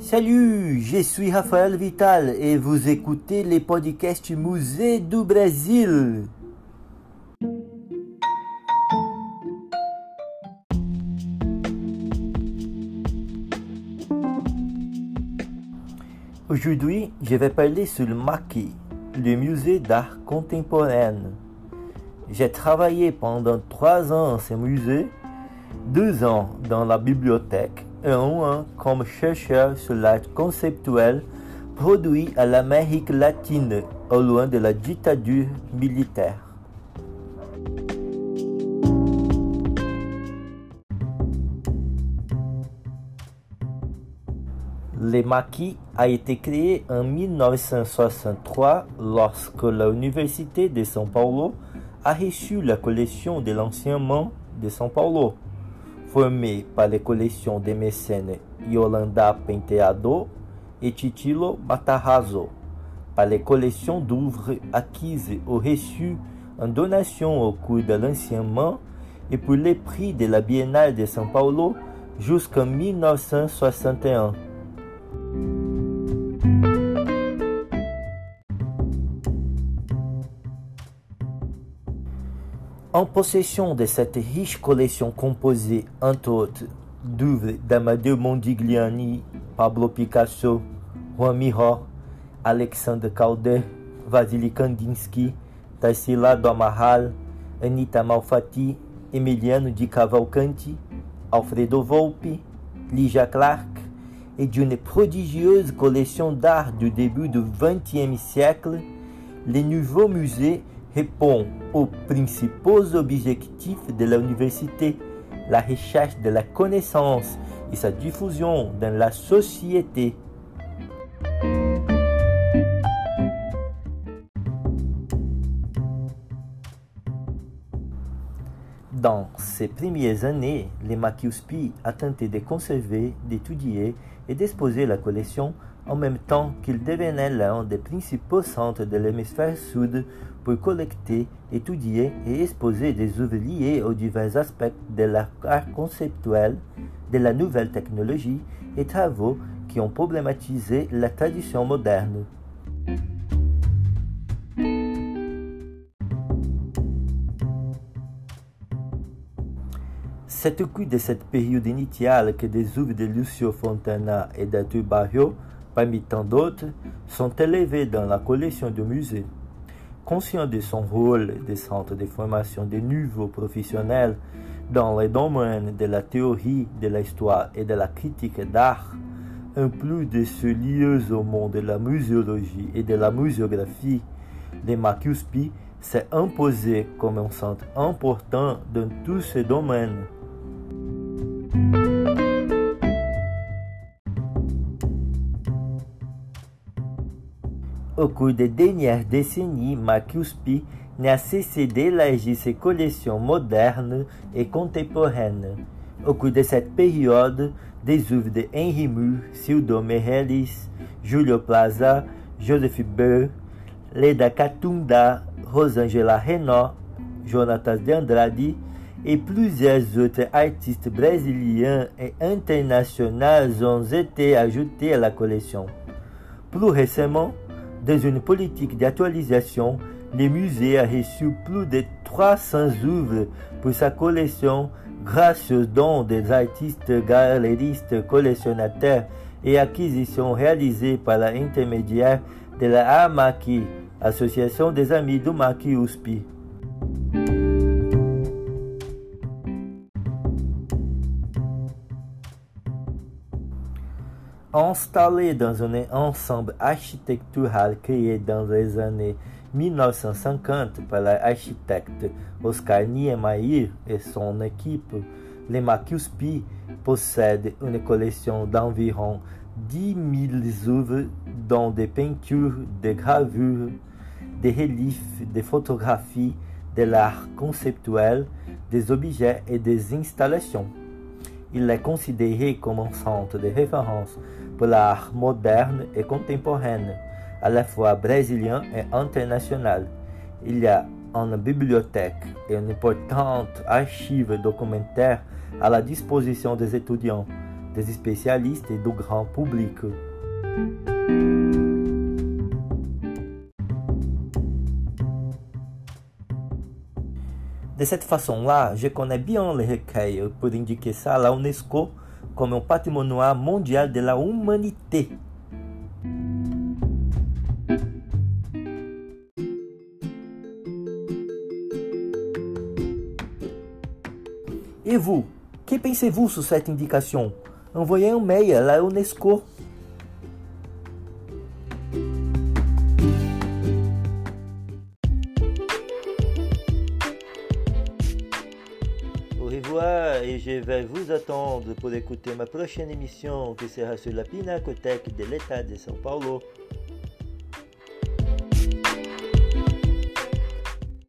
Salut, je suis Raphaël Vital et vous écoutez les podcasts Musée du Brésil. Aujourd'hui, je vais parler sur le maquis, le musée d'art contemporain. J'ai travaillé pendant trois ans à ce musée, deux ans dans la bibliothèque comme chercheur sur l'art conceptuel produit à l'Amérique latine au loin de la dictature militaire. Le maquis a été créé en 1963 lorsque l'Université de São Paulo a reçu la collection de l'enseignement de São Paulo, formée par les collections des mécènes Yolanda Penteado et Titilo Matarazzo, par les collections d'œuvres acquises ou reçues en donation au cours de l'enseignement et pour les prix de la Biennale de São Paulo jusqu'en 1961. En possession de cette riche collection composée, entre autres, d'œuvres d'Amadeo Mondigliani, Pablo Picasso, Juan Miró, Alexandre Calder, Vasily Kandinsky, Tarsila do Amaral, Anita Malfatti, Emiliano de Cavalcanti, Alfredo Volpi, Ligia Clark, et d'une prodigieuse collection d'art du début du XXe siècle, le nouveau musée répond aux principaux objectifs de l'université, la recherche de la connaissance et sa diffusion dans la société. Dans ses premières années, les Makiuspi a tenté de conserver, d'étudier et d'exposer la collection en même temps qu'il devenait l'un des principaux centres de l'hémisphère sud pour collecter, étudier et exposer des œuvres liées aux divers aspects de l'art conceptuel, de la nouvelle technologie et travaux qui ont problématisé la tradition moderne. C'est au cours de cette période initiale que des œuvres de Lucio Fontana et d'Arthur Barrio, parmi tant d'autres, sont élevées dans la collection du musée. Conscient de son rôle de centre de formation de nouveaux professionnels dans les domaines de la théorie, de l'histoire et de la critique d'art, en plus de ceux liés au monde de la muséologie et de la muséographie, le Macuspi s'est imposé comme un centre important dans tous ces domaines. Au cours des dernières décennies, Macuspi n'a cessé d'élargir ses collections modernes et contemporaines. Au cours de cette période, des œuvres de Henri Mur, Sildo Meirelles, Julio Plaza, Joseph Beu, Leda Catunda, Rosangela Renault, Jonatas de Andrade et plusieurs autres artistes brésiliens et internationaux ont été ajoutés à la collection. Plus récemment, dans une politique d'actualisation, le musée a reçu plus de 300 œuvres pour sa collection grâce aux dons des artistes, galeristes, collectionneurs et acquisitions réalisées par l'intermédiaire de la AMAKI, Association des Amis du Maki USPI. Installé dans un ensemble architectural créé dans les années 1950 par l'architecte Oscar Niemeyer et son équipe, le Makuspi possède une collection d'environ 10 000 œuvres dont des peintures, des gravures, des reliefs, des photographies, de l'art conceptuel, des objets et des installations. Il est considéré comme un centre de référence pour l'art moderne et contemporain, à la fois brésilien et international. Il y a une bibliothèque et une importante archive documentaire à la disposition des étudiants, des spécialistes et du grand public. De cette façon-là, je connais bien les recueils pour indiquer ça à la UNESCO comme un patrimoine mondial de la humanité. Et vous, que pensez-vous sur cette indication Envoyez un mail à la UNESCO. Vais vous attendre pour écouter ma prochaine émission qui sera sur la Pinacothèque de l'État de São Paulo.